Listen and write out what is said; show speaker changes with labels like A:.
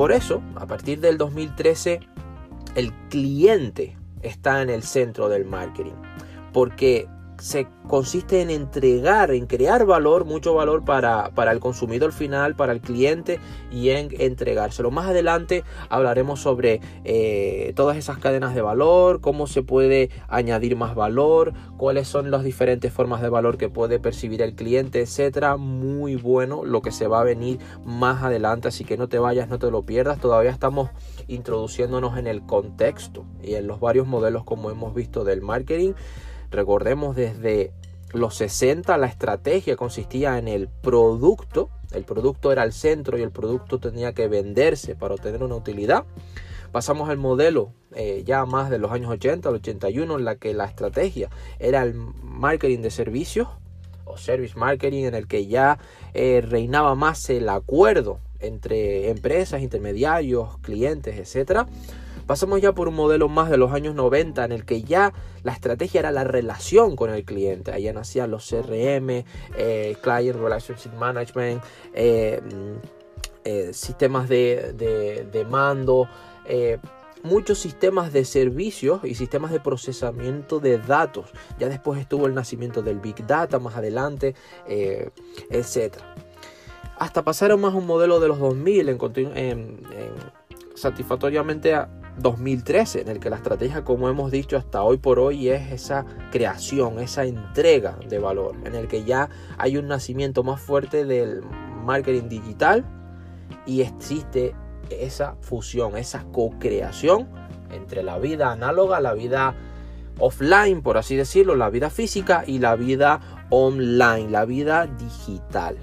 A: por eso, a partir del 2013, el cliente está en el centro del marketing. Porque se consiste en entregar, en crear valor, mucho valor para, para, el consumidor final, para el cliente y en entregárselo. Más adelante hablaremos sobre eh, todas esas cadenas de valor, cómo se puede añadir más valor, cuáles son las diferentes formas de valor que puede percibir el cliente, etcétera. Muy bueno lo que se va a venir más adelante, así que no te vayas, no te lo pierdas. Todavía estamos introduciéndonos en el contexto y en los varios modelos como hemos visto del marketing. Recordemos desde los 60 la estrategia consistía en el producto, el producto era el centro y el producto tenía que venderse para obtener una utilidad. Pasamos al modelo eh, ya más de los años 80, al 81, en la que la estrategia era el marketing de servicios o service marketing, en el que ya eh, reinaba más el acuerdo entre empresas, intermediarios, clientes, etcétera Pasamos ya por un modelo más de los años 90 en el que ya la estrategia era la relación con el cliente. Allá nacían los CRM, eh, Client Relationship Management, eh, eh, sistemas de, mando muchos sistemas de servicios y sistemas de procesamiento de datos. Ya después estuvo el nacimiento del Big Data más adelante, etc. Hasta pasaron más un modelo de los 2000 en, en, satisfactoriamente a 2013, en el que la estrategia, como hemos dicho hasta hoy por hoy, es esa creación, esa entrega de valor, en el que ya hay un nacimiento más fuerte del marketing digital y existe esa fusión, esa co-creación entre la vida análoga, la vida offline, por así decirlo, la vida física y la vida online, la vida digital.